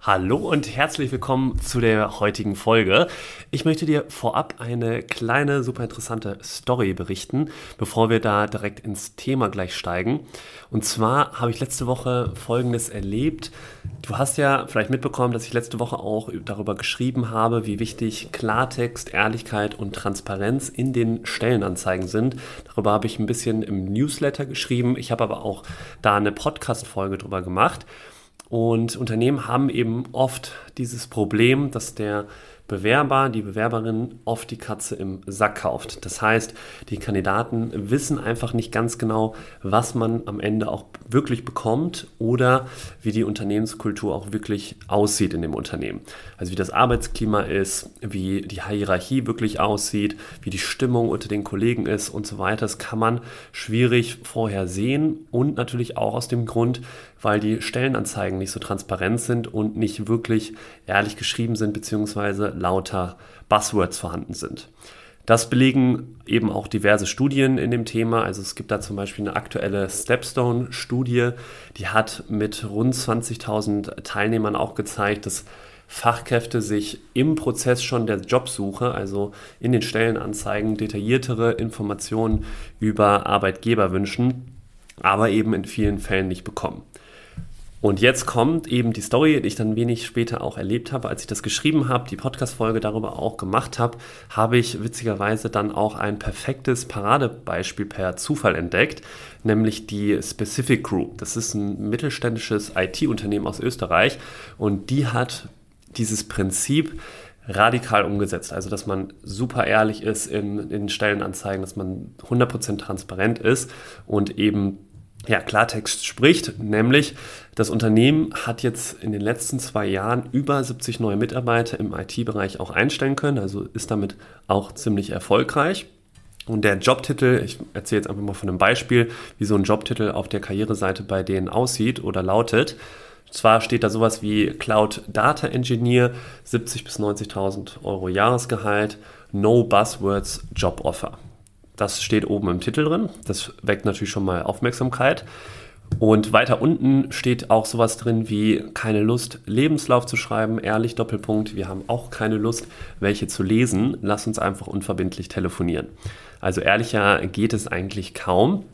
Hallo und herzlich willkommen zu der heutigen Folge. Ich möchte dir vorab eine kleine, super interessante Story berichten, bevor wir da direkt ins Thema gleich steigen. Und zwar habe ich letzte Woche Folgendes erlebt. Du hast ja vielleicht mitbekommen, dass ich letzte Woche auch darüber geschrieben habe, wie wichtig Klartext, Ehrlichkeit und Transparenz in den Stellenanzeigen sind. Darüber habe ich ein bisschen im Newsletter geschrieben. Ich habe aber auch da eine Podcast-Folge drüber gemacht. Und Unternehmen haben eben oft dieses Problem, dass der Bewerber, die Bewerberin oft die Katze im Sack kauft. Das heißt, die Kandidaten wissen einfach nicht ganz genau, was man am Ende auch wirklich bekommt oder wie die Unternehmenskultur auch wirklich aussieht in dem Unternehmen. Also wie das Arbeitsklima ist, wie die Hierarchie wirklich aussieht, wie die Stimmung unter den Kollegen ist und so weiter. Das kann man schwierig vorher sehen und natürlich auch aus dem Grund, weil die Stellenanzeigen nicht so transparent sind und nicht wirklich ehrlich geschrieben sind, beziehungsweise lauter Buzzwords vorhanden sind. Das belegen eben auch diverse Studien in dem Thema. Also es gibt da zum Beispiel eine aktuelle Stepstone-Studie, die hat mit rund 20.000 Teilnehmern auch gezeigt, dass Fachkräfte sich im Prozess schon der Jobsuche, also in den Stellenanzeigen, detailliertere Informationen über Arbeitgeber wünschen, aber eben in vielen Fällen nicht bekommen. Und jetzt kommt eben die Story, die ich dann wenig später auch erlebt habe, als ich das geschrieben habe, die Podcast-Folge darüber auch gemacht habe, habe ich witzigerweise dann auch ein perfektes Paradebeispiel per Zufall entdeckt, nämlich die Specific Group. Das ist ein mittelständisches IT-Unternehmen aus Österreich und die hat dieses Prinzip radikal umgesetzt. Also, dass man super ehrlich ist in, in Stellenanzeigen, dass man 100% transparent ist und eben ja, Klartext spricht, nämlich das Unternehmen hat jetzt in den letzten zwei Jahren über 70 neue Mitarbeiter im IT-Bereich auch einstellen können, also ist damit auch ziemlich erfolgreich. Und der Jobtitel, ich erzähle jetzt einfach mal von einem Beispiel, wie so ein Jobtitel auf der Karriereseite bei denen aussieht oder lautet. Zwar steht da sowas wie Cloud Data Engineer, 70 bis 90.000 Euro Jahresgehalt, No Buzzwords Job Offer. Das steht oben im Titel drin. Das weckt natürlich schon mal Aufmerksamkeit. Und weiter unten steht auch sowas drin wie keine Lust, Lebenslauf zu schreiben, ehrlich Doppelpunkt. Wir haben auch keine Lust, welche zu lesen. Lass uns einfach unverbindlich telefonieren. Also ehrlicher geht es eigentlich kaum.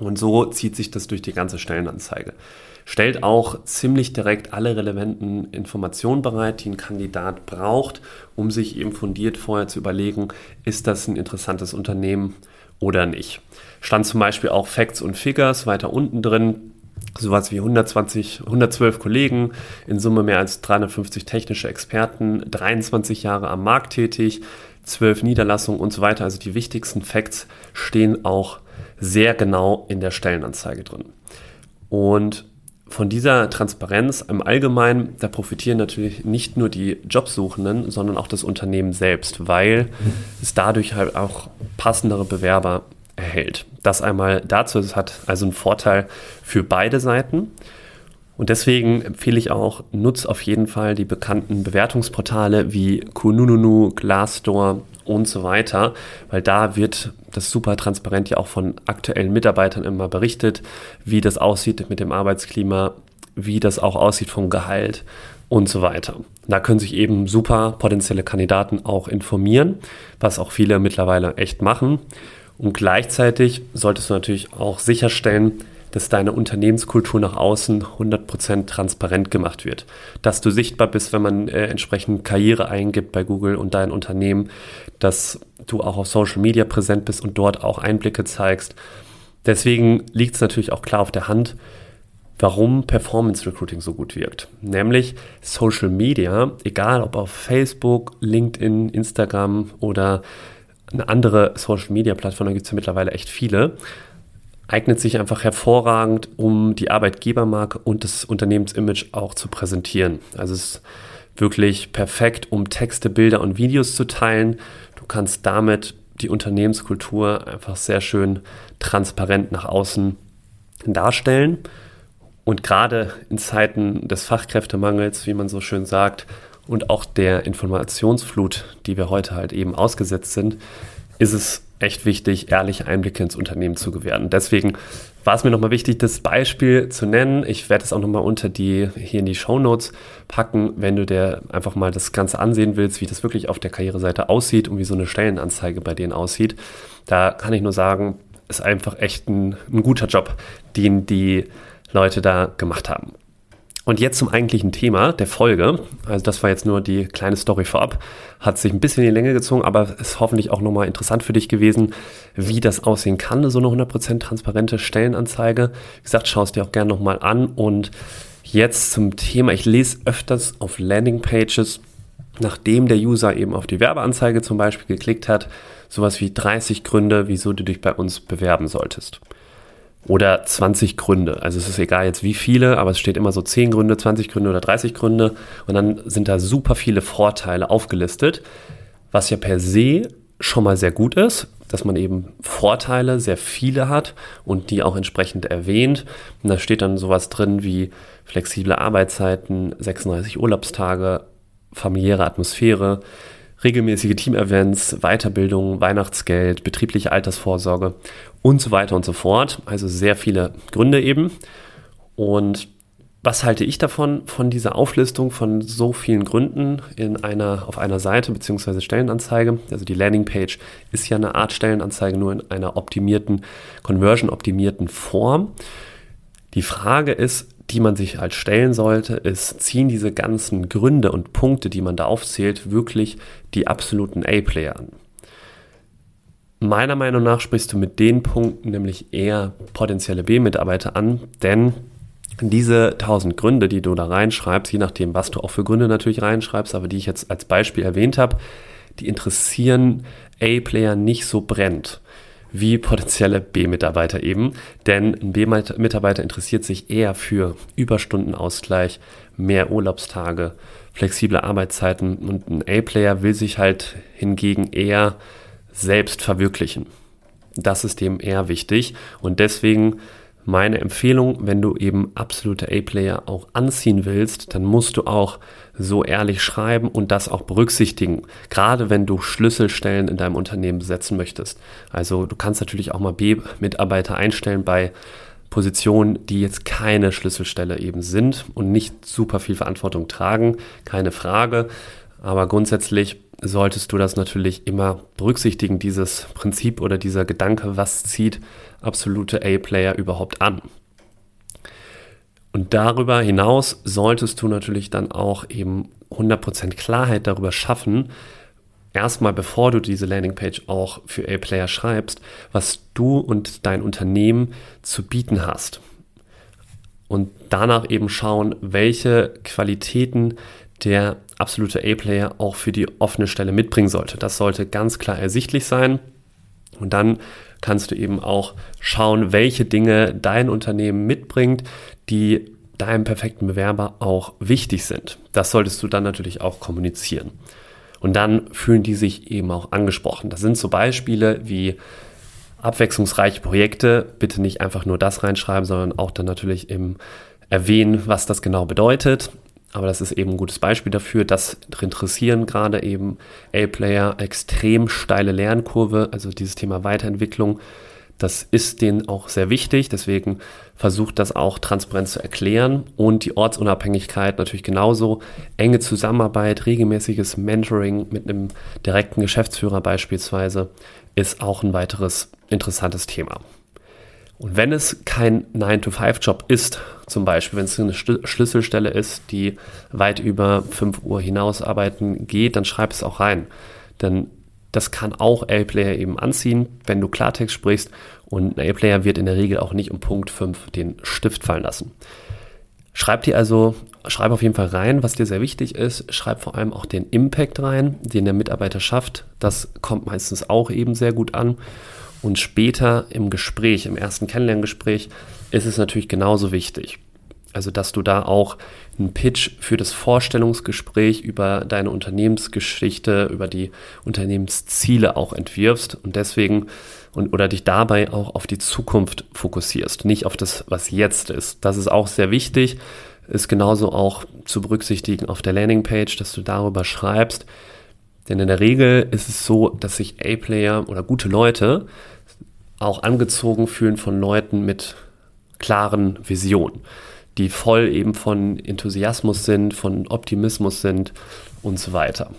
Und so zieht sich das durch die ganze Stellenanzeige. Stellt auch ziemlich direkt alle relevanten Informationen bereit, die ein Kandidat braucht, um sich eben fundiert vorher zu überlegen, ist das ein interessantes Unternehmen oder nicht. Stand zum Beispiel auch Facts und Figures weiter unten drin. Sowas wie 120, 112 Kollegen, in Summe mehr als 350 technische Experten, 23 Jahre am Markt tätig, 12 Niederlassungen und so weiter. Also die wichtigsten Facts stehen auch sehr genau in der Stellenanzeige drin. Und von dieser Transparenz im Allgemeinen, da profitieren natürlich nicht nur die Jobsuchenden, sondern auch das Unternehmen selbst, weil es dadurch halt auch passendere Bewerber erhält. Das einmal dazu, es hat also einen Vorteil für beide Seiten. Und deswegen empfehle ich auch, nutz auf jeden Fall die bekannten Bewertungsportale wie Kununu, Glassdoor und so weiter, weil da wird das super transparent ja auch von aktuellen Mitarbeitern immer berichtet, wie das aussieht mit dem Arbeitsklima, wie das auch aussieht vom Gehalt und so weiter. Da können sich eben super potenzielle Kandidaten auch informieren, was auch viele mittlerweile echt machen. Und gleichzeitig solltest du natürlich auch sicherstellen, dass deine Unternehmenskultur nach außen 100% transparent gemacht wird. Dass du sichtbar bist, wenn man äh, entsprechend Karriere eingibt bei Google und dein Unternehmen, dass du auch auf Social Media präsent bist und dort auch Einblicke zeigst. Deswegen liegt es natürlich auch klar auf der Hand, warum Performance Recruiting so gut wirkt. Nämlich Social Media, egal ob auf Facebook, LinkedIn, Instagram oder eine andere Social Media Plattform, da gibt es ja mittlerweile echt viele eignet sich einfach hervorragend, um die Arbeitgebermarke und das Unternehmensimage auch zu präsentieren. Also es ist wirklich perfekt, um Texte, Bilder und Videos zu teilen. Du kannst damit die Unternehmenskultur einfach sehr schön transparent nach außen darstellen. Und gerade in Zeiten des Fachkräftemangels, wie man so schön sagt, und auch der Informationsflut, die wir heute halt eben ausgesetzt sind, ist es echt wichtig, ehrliche Einblicke ins Unternehmen zu gewähren. Deswegen war es mir nochmal wichtig, das Beispiel zu nennen. Ich werde es auch nochmal unter die, hier in die Show Notes packen, wenn du dir einfach mal das Ganze ansehen willst, wie das wirklich auf der Karriereseite aussieht und wie so eine Stellenanzeige bei denen aussieht. Da kann ich nur sagen, ist einfach echt ein, ein guter Job, den die Leute da gemacht haben. Und jetzt zum eigentlichen Thema der Folge. Also das war jetzt nur die kleine Story vorab. Hat sich ein bisschen in die Länge gezogen, aber ist hoffentlich auch nochmal interessant für dich gewesen, wie das aussehen kann, so eine 100% transparente Stellenanzeige. Wie gesagt, schau es dir auch gerne nochmal an. Und jetzt zum Thema. Ich lese öfters auf Landingpages, nachdem der User eben auf die Werbeanzeige zum Beispiel geklickt hat, sowas wie 30 Gründe, wieso du dich bei uns bewerben solltest oder 20 Gründe. Also es ist egal jetzt wie viele, aber es steht immer so 10 Gründe, 20 Gründe oder 30 Gründe und dann sind da super viele Vorteile aufgelistet, was ja per se schon mal sehr gut ist, dass man eben Vorteile, sehr viele hat und die auch entsprechend erwähnt. Und da steht dann sowas drin wie flexible Arbeitszeiten, 36 Urlaubstage, familiäre Atmosphäre, regelmäßige Team-Events, Weiterbildung, Weihnachtsgeld, betriebliche Altersvorsorge und so weiter und so fort. Also sehr viele Gründe eben. Und was halte ich davon, von dieser Auflistung von so vielen Gründen in einer, auf einer Seite bzw. Stellenanzeige? Also die Landingpage ist ja eine Art Stellenanzeige, nur in einer optimierten, conversion-optimierten Form. Die Frage ist, die man sich halt stellen sollte, ist, ziehen diese ganzen Gründe und Punkte, die man da aufzählt, wirklich die absoluten A-Player an? Meiner Meinung nach sprichst du mit den Punkten nämlich eher potenzielle B-Mitarbeiter an, denn diese tausend Gründe, die du da reinschreibst, je nachdem, was du auch für Gründe natürlich reinschreibst, aber die ich jetzt als Beispiel erwähnt habe, die interessieren A-Player nicht so brennt wie potenzielle B-Mitarbeiter eben. Denn ein B-Mitarbeiter interessiert sich eher für Überstundenausgleich, mehr Urlaubstage, flexible Arbeitszeiten und ein A-Player will sich halt hingegen eher selbst verwirklichen. Das ist dem eher wichtig und deswegen meine Empfehlung, wenn du eben absolute A-Player auch anziehen willst, dann musst du auch so ehrlich schreiben und das auch berücksichtigen, gerade wenn du Schlüsselstellen in deinem Unternehmen besetzen möchtest. Also du kannst natürlich auch mal B-Mitarbeiter einstellen bei Positionen, die jetzt keine Schlüsselstelle eben sind und nicht super viel Verantwortung tragen, keine Frage. Aber grundsätzlich solltest du das natürlich immer berücksichtigen, dieses Prinzip oder dieser Gedanke, was zieht absolute A-Player überhaupt an. Und darüber hinaus solltest du natürlich dann auch eben 100% Klarheit darüber schaffen, erstmal bevor du diese Landingpage auch für A-Player schreibst, was du und dein Unternehmen zu bieten hast. Und danach eben schauen, welche Qualitäten der absolute A-Player auch für die offene Stelle mitbringen sollte. Das sollte ganz klar ersichtlich sein. Und dann kannst du eben auch schauen, welche Dinge dein Unternehmen mitbringt, die deinem perfekten Bewerber auch wichtig sind. Das solltest du dann natürlich auch kommunizieren. Und dann fühlen die sich eben auch angesprochen. Das sind so Beispiele wie abwechslungsreiche Projekte. Bitte nicht einfach nur das reinschreiben, sondern auch dann natürlich im erwähnen, was das genau bedeutet. Aber das ist eben ein gutes Beispiel dafür. Das interessieren gerade eben A-Player extrem steile Lernkurve, also dieses Thema Weiterentwicklung. Das ist denen auch sehr wichtig, deswegen versucht das auch transparent zu erklären und die Ortsunabhängigkeit natürlich genauso. Enge Zusammenarbeit, regelmäßiges Mentoring mit einem direkten Geschäftsführer beispielsweise ist auch ein weiteres interessantes Thema. Und wenn es kein 9-to-5-Job ist, zum Beispiel, wenn es eine Schlüsselstelle ist, die weit über 5 Uhr hinaus arbeiten geht, dann schreib es auch rein. Denn das kann auch A-Player eben anziehen, wenn du Klartext sprichst. Und ein A-Player wird in der Regel auch nicht um Punkt 5 den Stift fallen lassen. Schreib dir also, schreib auf jeden Fall rein, was dir sehr wichtig ist. Schreib vor allem auch den Impact rein, den der Mitarbeiter schafft. Das kommt meistens auch eben sehr gut an. Und später im Gespräch, im ersten Kennenlerngespräch, ist es natürlich genauso wichtig. Also, dass du da auch einen Pitch für das Vorstellungsgespräch über deine Unternehmensgeschichte, über die Unternehmensziele auch entwirfst und deswegen und oder dich dabei auch auf die Zukunft fokussierst, nicht auf das, was jetzt ist. Das ist auch sehr wichtig, ist genauso auch zu berücksichtigen auf der Landingpage, dass du darüber schreibst. Denn in der Regel ist es so, dass sich A-Player oder gute Leute auch angezogen fühlen von Leuten mit klaren Visionen die voll eben von Enthusiasmus sind, von Optimismus sind und so weiter.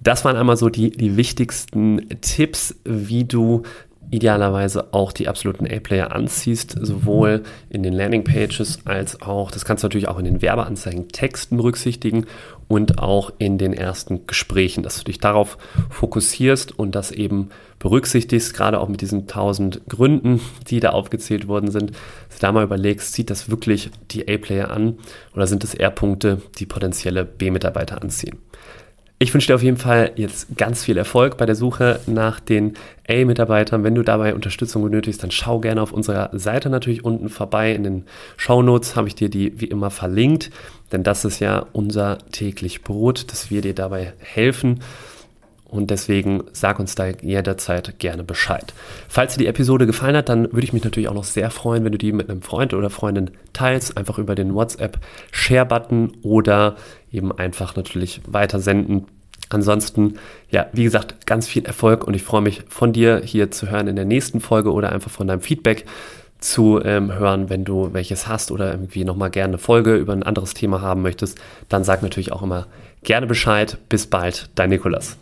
Das waren einmal so die, die wichtigsten Tipps, wie du idealerweise auch die absoluten A-Player anziehst, sowohl in den Landingpages als auch, das kannst du natürlich auch in den Werbeanzeigen Texten berücksichtigen und auch in den ersten Gesprächen, dass du dich darauf fokussierst und das eben berücksichtigst, gerade auch mit diesen tausend Gründen, die da aufgezählt worden sind, dass du da mal überlegst, zieht das wirklich die A-Player an oder sind es eher Punkte, die potenzielle B-Mitarbeiter anziehen? Ich wünsche dir auf jeden Fall jetzt ganz viel Erfolg bei der Suche nach den A-Mitarbeitern. Wenn du dabei Unterstützung benötigst, dann schau gerne auf unserer Seite natürlich unten vorbei. In den Shownotes habe ich dir die wie immer verlinkt, denn das ist ja unser täglich Brot, dass wir dir dabei helfen. Und deswegen sag uns da jederzeit gerne Bescheid. Falls dir die Episode gefallen hat, dann würde ich mich natürlich auch noch sehr freuen, wenn du die mit einem Freund oder Freundin teilst, einfach über den WhatsApp Share-Button oder eben einfach natürlich weitersenden. Ansonsten, ja, wie gesagt, ganz viel Erfolg und ich freue mich von dir hier zu hören in der nächsten Folge oder einfach von deinem Feedback zu ähm, hören, wenn du welches hast oder irgendwie nochmal gerne eine Folge über ein anderes Thema haben möchtest, dann sag natürlich auch immer gerne Bescheid. Bis bald, dein Nikolas.